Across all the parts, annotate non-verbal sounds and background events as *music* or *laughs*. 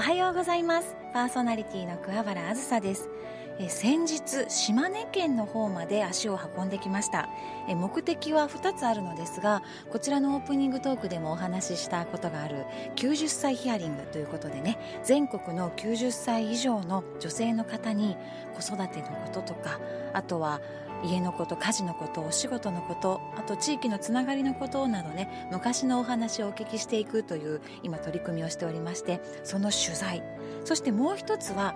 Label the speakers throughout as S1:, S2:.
S1: おはようございます。パーソナリティの桑原あずさです。え先日島根県の方まで足を運んできました。え目的は2つあるのですがこちらのオープニングトークでもお話ししたことがある90歳ヒアリングということでね全国の90歳以上の女性の方に子育てのこととかあとは家のこと家事のことお仕事のことあと地域のつながりのことなどね昔のお話をお聞きしていくという今取り組みをしておりましてその取材。そしてもう一つは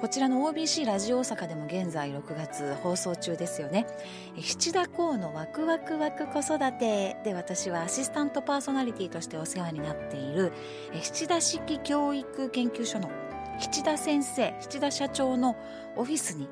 S1: こちらの OBC ラジオ大阪でも現在6月放送中ですよね。七田港のワクワクワク子育てで私はアシスタントパーソナリティとしてお世話になっている七田式教育研究所の七田先生七田社長のオフィスに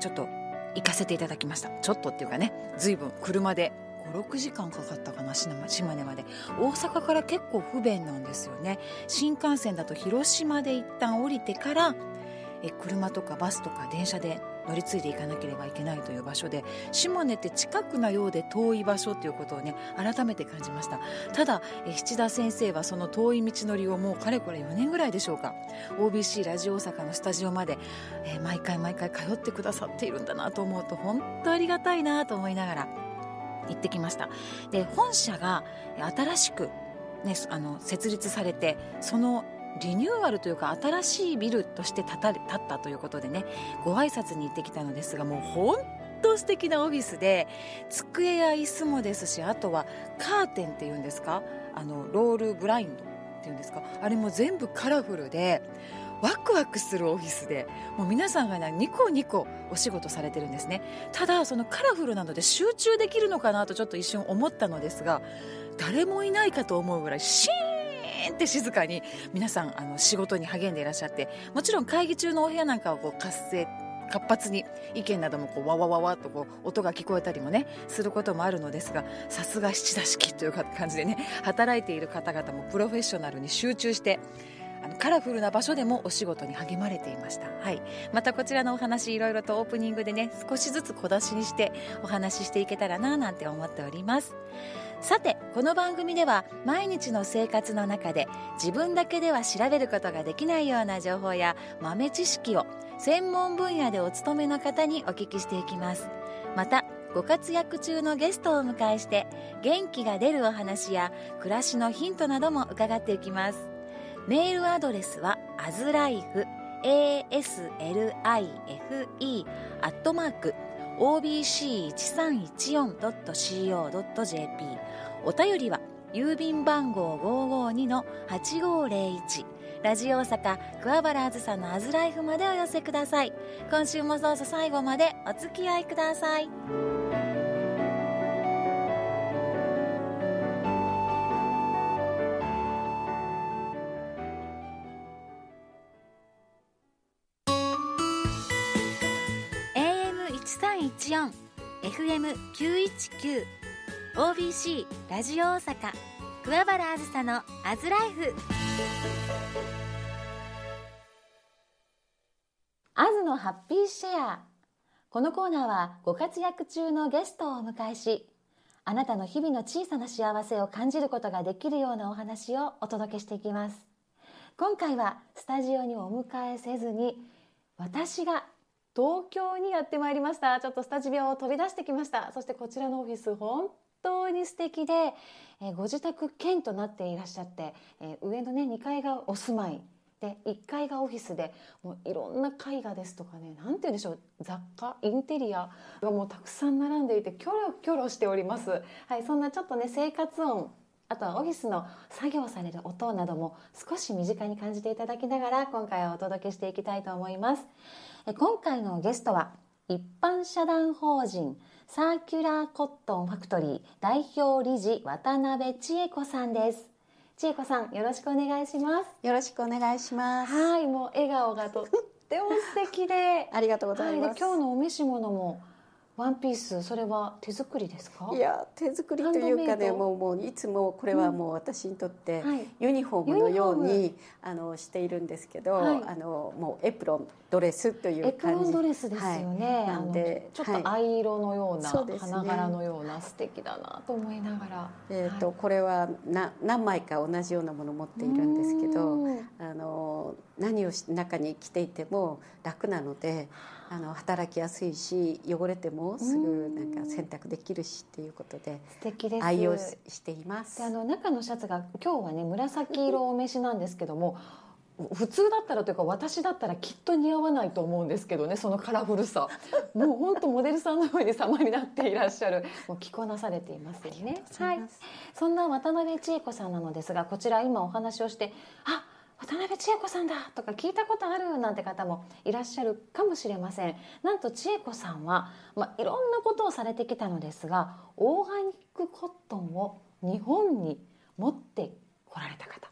S1: ちょっと行かせていただきました。ちょっとっていうかね随分車で56時間かかったかな島根まで。大阪から結構不便なんですよね。新幹線だと広島で一旦降りてからえ車とかバスとか電車で乗り継いでいかなければいけないという場所で島根って近くなようで遠い場所ということをね改めて感じました。ただ七田先生はその遠い道のりをもうかれこれ4年ぐらいでしょうか。OBC ラジオ大阪のスタジオまで、えー、毎回毎回通ってくださっているんだなと思うと本当ありがたいなと思いながら行ってきました。で本社が新しく、ね、あの設立されてそのリニューアルというか新しいビルとして建た建ったということでねご挨拶に行ってきたのですがもう本当素敵なオフィスで机や椅子もですしあとはカーテンっていうんですか？あのロールブラインドっていうんですか？あれも全部カラフルでワクワクするオフィスでもう皆さんがねニコニコお仕事されてるんですね。ただそのカラフルなので集中できるのかなとちょっと一瞬思ったのですが誰もいないかと思うぐらいシーンって静かに皆さんあの仕事に励んでいらっしゃってもちろん会議中のお部屋なんかはこう活性活発に意見などもこうわわわわとこう音が聞こえたりもねすることもあるのですがさすが七田式という感じでね働いている方々もプロフェッショナルに集中してあのカラフルな場所でもお仕事に励まれていました、はい、またこちらのお話いろいろとオープニングでね少しずつ小出しにしてお話ししていけたらななんて思っております。さてこの番組では毎日の生活の中で自分だけでは調べることができないような情報や豆知識を専門分野でお勤めの方にお聞きしていきます。またご活躍中のゲストをお迎えして元気が出るお話や暮らしのヒントなども伺っていきます。メールアドレスはアズライフ aslife アットマーク obc1314.co.jp お便りは郵便番号552-8501ラジオ大阪桑原あずさのアズライフまでお寄せください。今週もどうぞ最後までお付き合いください。AM1314 FM919 OBC ラジオ大阪桑原あずさのアズライフ。アズのハッピーシェア。このコーナーはご活躍中のゲストをお迎えしあなたの日々の小さな幸せを感じることができるようなお話をお届けしていきます。今回はスタジオにお迎えせずに私が東京にやってまいりました。ちょっとスタジオを飛び出してきました。そしてこちらのオフィス本当に素敵で、えー、ご自宅兼となっていらっしゃって、えー、上のね2階がお住まいで1階がオフィスでもういろんな絵画ですとかね何て言うんでしょう雑貨インテリアがもうたくさん並んでいてキョロキョロしております。はい、そんなちょっとね生活音あとはオフィスの作業される音なども少し身近に感じていただきながら今回はお届けしていきたいと思います。今回のゲストは一般社団法人サーキュラーコットンファクトリー代表理事渡辺千恵子さんです。千恵子さんよろしくお願いします。
S2: よろしくお願いします。
S1: はいもう笑顔がとっても素敵で。*laughs*
S2: ありがとうございます、はい、
S1: 今日のお召し物もワンピースそれは手作りですか？
S2: いや手作りというかねもうもういつもこれはもう私にとってユニフォームのように、あのしているんですけど、はい、あのもうエプロンドレスという感じ。エプロ
S1: ンドレスですよね、はい、なんでちょっと藍色のような、はい、花柄のような素敵だなと思いながら、
S2: えーとこれはな何枚か同じようなものを持っているんですけどあの何を中に着ていても楽なのであの働きやすいし汚れてもすぐなんか洗濯できるしっていうことで
S3: 素敵です。
S2: 愛用しています。
S3: であの中のシャツが今日はね紫色お召しなんですけども普通だったらというか私だったらきっと似合わないと思うんですけどねそのカラフルさ。もう本当モデルさんのように様になっていらっしゃる。もう着こなされていますよね。はい。そんな渡辺千恵子さんなのですがこちら今お話をしてあ渡辺千恵子さんだとか聞いたことあるなんて方もいらっしゃるかもしれませんなんと千恵子さんは、まあ、いろんなことをされてきたのですがオーガニックコットンを日本に持ってこられた方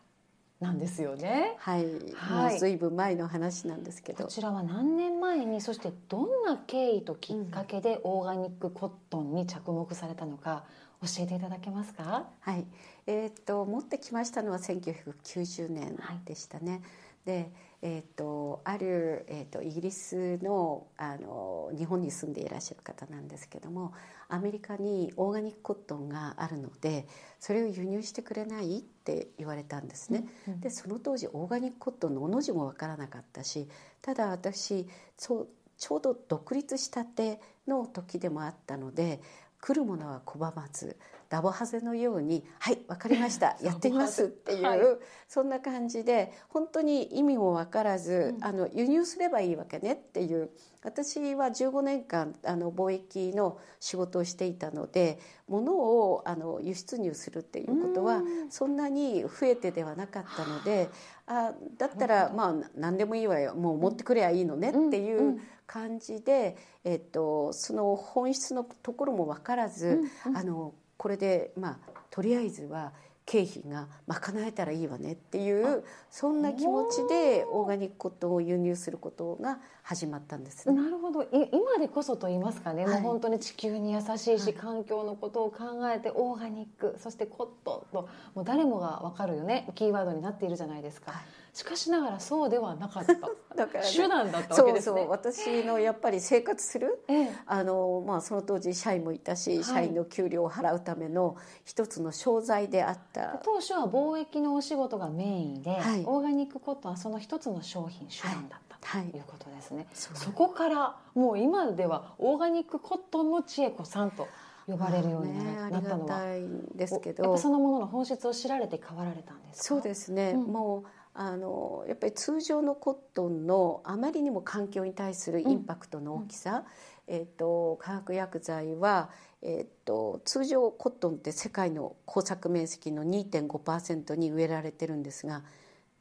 S3: なんですよね。
S2: はい、はい、もうずいぶん前の話なんですけど。
S3: こちらは何年前に、そしてどんな経緯ときっかけでオーガニックコットンに着目されたのか。教えていただけますか？
S2: はい、えー、っと持ってきましたのは1990年でしたね。はい、で、えー、っとあるえー、っとイギリスのあの日本に住んでいらっしゃる方なんですけども、アメリカにオーガニックコットンがあるので、それを輸入してくれないって言われたんですね。うんうん、で、その当時オーガニックコットンのおの字もわからなかったし、ただ私そうちょうど独立したての時でもあったので来るものは拒まずダボハゼのように「はい分かりました *laughs* やってみます」っていう、はい、そんな感じで本当に意味も分からず、うん、あの輸入すればいいわけねっていう私は15年間あの貿易の仕事をしていたので物をあの輸出入するっていうことはそんなに増えてではなかったのであだったらまあ何でもいいわよ。もう持ってくればいいのねっていう感じで、えっと、その本質のところも分からず、あのこれでまあとりあえずは経費が賄えたらいいわねっていうそんな気持ちでオーガニックコットンを輸入することが始まったんです、
S3: ね、なるほど。今でこそと言いますかね、はい、もう本当に地球に優しいし、はい、環境のことを考えてオーガニックそしてコットンともう誰もが分かるよねキーワードになっているじゃないですか。はいしかしながらそうではなかった。*laughs* だから、ね、手段だったわけですね。そうそう。
S2: 私のやっぱり生活する、ええ、あのまあ、その当時社員もいたし、はい、社員の給料を払うための一つの商材であった。
S3: 当初は貿易のお仕事がメインで、はい、オーガニックコットンはその一つの商品手段だった、はい、ということですね、そこからもう今ではオーガニックコットンの千恵子さんと呼ばれるようになったのは、ね、
S2: ですけど。
S3: やっぱそのものの本質を知られて変わられたんです
S2: そうですね、うん、もうあのやっぱり通常のコットンのあまりにも環境に対するインパクトの大きさ、うん、えーと、化学薬剤は、えーと、通常コットンって世界の耕作面積の2.5%に植えられてるんですが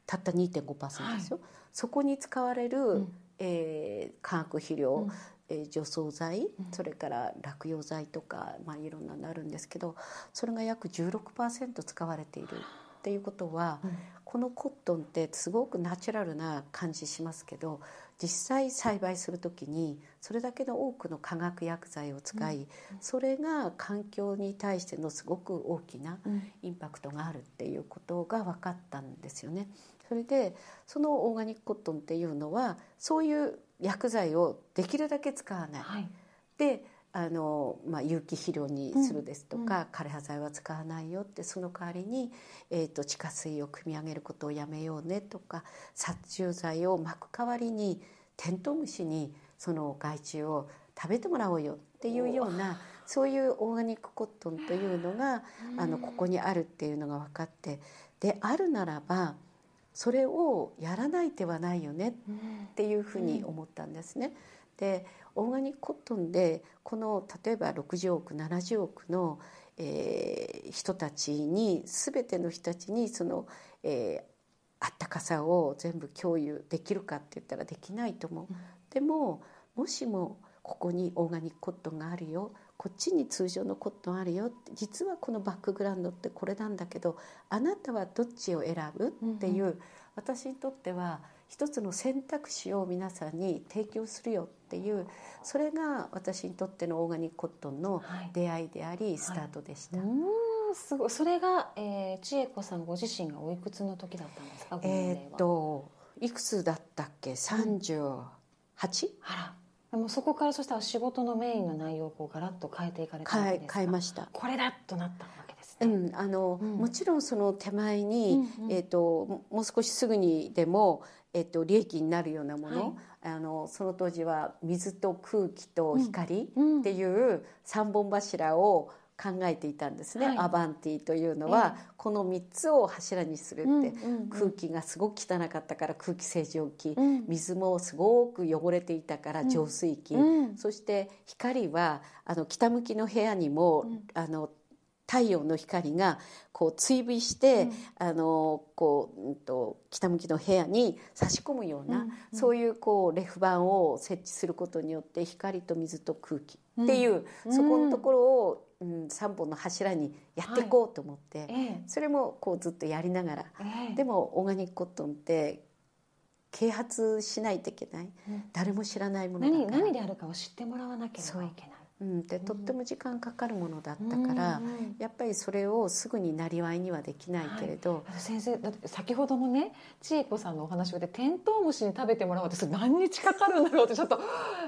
S2: たった2.5%ですよ、はい、そこに使われる、うん、えー、化学肥料、うん。え除草剤、それから落葉剤とか、まあ、いろんなのあるんですけどそれが約16%使われているっていうことは、うん、このコットンってすごくナチュラルな感じしますけど実際栽培する時にそれだけの多くの化学薬剤を使い、うん、それが環境に対してのすごく大きなインパクトがあるっていうことが分かったんですよね。それでそのオーガニックコットンっていうのはそういう薬剤をできるだけ使わない。はい、であの、まあ、有機肥料にするですとか、うん、枯葉剤は使わないよってその代わりに、えーと、地下水を汲み上げることをやめようねとか殺虫剤をまく代わりにテントウムシにその害虫を食べてもらおうよっていうようなそういうオーガニックコットンというのが、あのここにあるっていうのが分かってであるならばそれをやらない手はないよねっていうふうに思ったんですね。でオーガニックコットンでこの例えば60億70億の、えー、人たちに全ての人たちにその、えー、あったかさを全部共有できるかって言ったらできないと思う。うん、でももしもここにオーガニックコットンがあるよこっちに通常のコットンあるよ実はこのバックグラウンドってこれなんだけどあなたはどっちを選ぶ？っていう、うんうん、私にとっては一つの選択肢を皆さんに提供するよっていうそれが私にとってのオーガニックコットンの出会いであり、はい、スタートでした。はい
S3: すごい。それが、えー、千恵子さんご自身がおいくつの時だったんですか？
S2: えっといくつだったっけ？三十八？
S3: あら。でもそこからそしたら仕事のメインの内容をこうガラッと変えていかれたわけですか？
S2: 変えました。
S3: これだとなったわけですね。
S2: うん、あの、
S3: うん。
S2: もちろんその手前に、
S3: うんうん。
S2: えっ、とももう少しすぐにでもえっ、と利益になるようなもの、
S3: はい。
S2: あのその当時は水と空気と光
S3: うん。
S2: っていう三本柱を考えていたんですね、
S3: はい。
S2: アバンティというのは、この3つを柱にするって、
S3: うんうんうん。
S2: 空気がすごく汚かったから空気清浄機、
S3: うん。
S2: 水もすごく汚れていたから浄水器、
S3: うん。
S2: そして光はあの北向きの部屋にも、
S3: うん。
S2: あの太陽の光がこう追尾して、
S3: うん。
S2: あのこう、うんと、北向きの部屋に差し込むような、
S3: うんうん。
S2: そういうこうレフ板を設置することによって光と水と空気っていう、
S3: うん。
S2: そこのところを、うん、3本の柱にやっていこうと思って、
S3: ええ。
S2: それもこうずっとやりながら、
S3: ええ。
S2: でもオーガニックコットンって啓発しないといけない。
S3: うん。
S2: 誰も知らないものだ
S3: 何
S2: から。
S3: 何であるかを知ってもらわなければいけない。
S2: うん、でとっても時間かかるものだったから、
S3: うんうん
S2: やっぱりそれをすぐになりわいにはできないけれど、
S3: あの先生だって先ほどのね千恵子さんのお話でテントウムシに食べてもらおうってそれ何日かかるんだろうってちょっと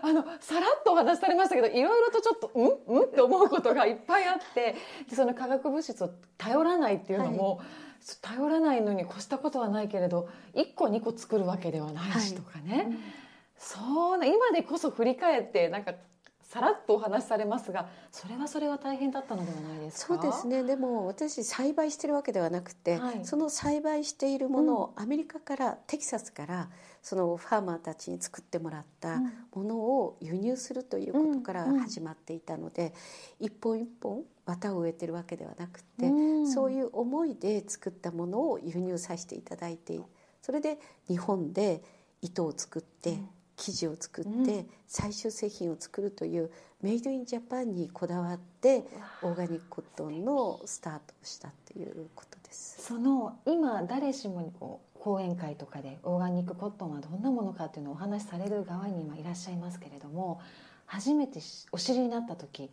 S3: あのさらっとお話しされましたけどいろいろとちょっとうん？うん？って思うことがいっぱいあってでその化学物質を頼らないっていうのも、頼らないのに越したことはないけれど1個2個作るわけではないしとかね、そうな今でこそ振り返ってなんかさらっとお話しされますがそれはそれは大変だったのではないですか？
S2: そうですね。でも私栽培してるわけではなくて、
S3: はい。
S2: その栽培しているものをアメリカから、テキサスからそのファーマーたちに作ってもらった
S3: うん。
S2: ものを輸入するということから
S3: うんうん
S2: 始まっていたので、一本一本綿を植えてるわけではなくて、
S3: うん。
S2: そういう思いで作ったものを輸入させていただいてそれで日本で糸を作って、
S3: うん
S2: 生地を作って、
S3: うん。
S2: 最終製品を作るというメイドインジャパンにこだわってオーガニックコットンのスタートをしたっていうことです。
S3: その今誰しもにこう講演会とかでオーガニックコットンはどんなものかっていうのをお話しされる側に今いらっしゃいますけれども初めてしお知りになった時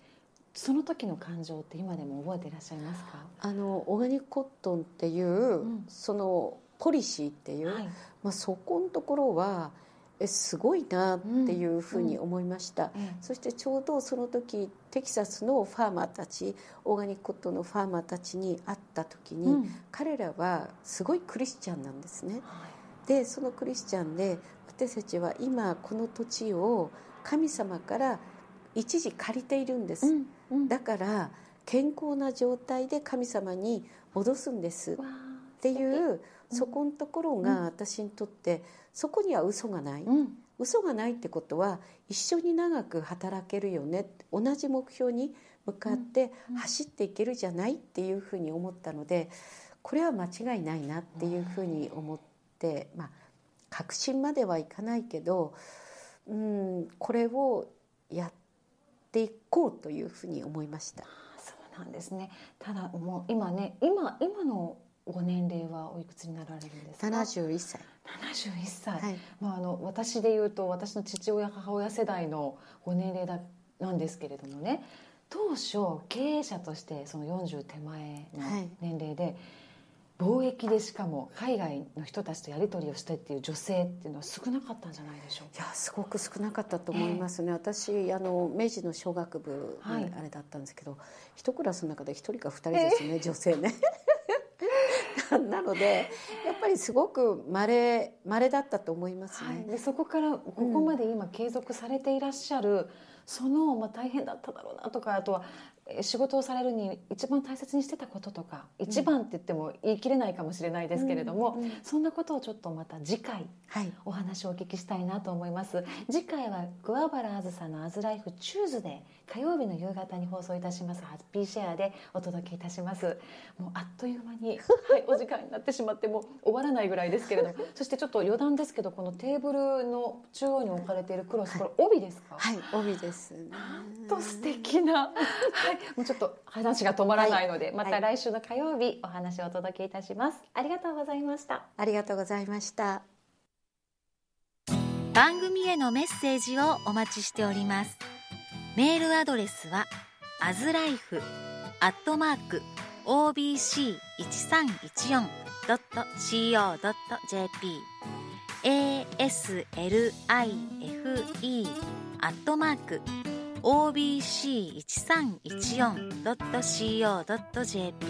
S3: その時の感情って今でも覚えていらっしゃいますか、
S2: あのオーガニックコットンっていう、
S3: ん。
S2: そのポリシーっていう、
S3: はい。
S2: まあ、そこのところはえすごいなっていうふうに思いました。
S3: え
S2: そしてちょうどその時テキサスのファーマーたちオーガニックコットンのファーマーたちに会った時に、
S3: うん。
S2: 彼らはすごいクリスチャンなんですね。
S3: は
S2: でそのクリスチャンで私たちは今この土地を神様から一時借りているんです、
S3: いうんうん。
S2: だから健康な状態で神様に戻すんです。っていう
S3: うん。
S2: そこのところが私にとってそこには嘘がない、
S3: うん。
S2: 嘘がないってことは一緒に長く働けるよね。同じ目標に向かって
S3: うん。
S2: 走っていけるじゃないっていうふうに思ったのでこれは間違いないなっていうふうに思ってまあ確信まではいかないけどうんこれをやっていこうというふうに思いました。
S3: そうなんですね。ただもう今ね今今のご年齢はおいくつになられるんですか
S2: ？71歳、
S3: 71歳、
S2: はい。
S3: まあ、あの私で言うと私の父親母親世代のご年齢だなんですけれどもね。当初経営者としてその40手前の
S2: はい
S3: 年齢で、貿易でしかも海外の人たちとやり取りをしてっていう女性っていうのは少なかったんじゃないでしょうか？
S2: いやすごく少なかったと思いますね、私あの明治の小学部
S3: はい。
S2: にあれだったんですけど、一クラスの中で一人か二人ですね、女性ねなのでやぱりすごく稀稀だったと思います
S3: はい、
S2: ね、
S3: でそこからここまで今継続されていらっしゃる、その、まあ、大変だっただろうなとかあとはえー仕事をされるに一番大切にしてたこととか一番って言っても言い切れないかもしれないですけれども、
S2: うん。うん
S3: そんなことをちょっとまた次回
S2: はい。
S3: お話をお聞きしたいなと思います。次回は桑原あずさの「アズライフチューズで火曜日の夕方に放送いたしますハッピーシェアでお届けいたします。もうあっという間に、はい、お時間になってしまってもう終わらないぐらいですけれども *laughs* そしてちょっと余談ですけどこのテーブルの中央に置かれているクロスこれ帯ですか、
S2: はい帯ですね。
S3: と素敵な、はい、もうちょっと話が止まらないので、
S2: はい。
S3: また来週の火曜日お話をお届けいたします。ありがとうございました。
S2: ありがとうございました。
S1: 番組へのメッセージをお待ちしております。メールアドレスはアズライフアットマーク obc1314.co.jp aslife.obc1314.co.jp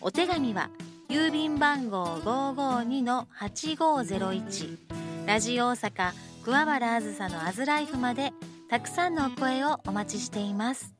S1: お手紙は郵便番号552-8501ラジオ大阪桑原あずさのアズライフまでたくさんのお声をお待ちしています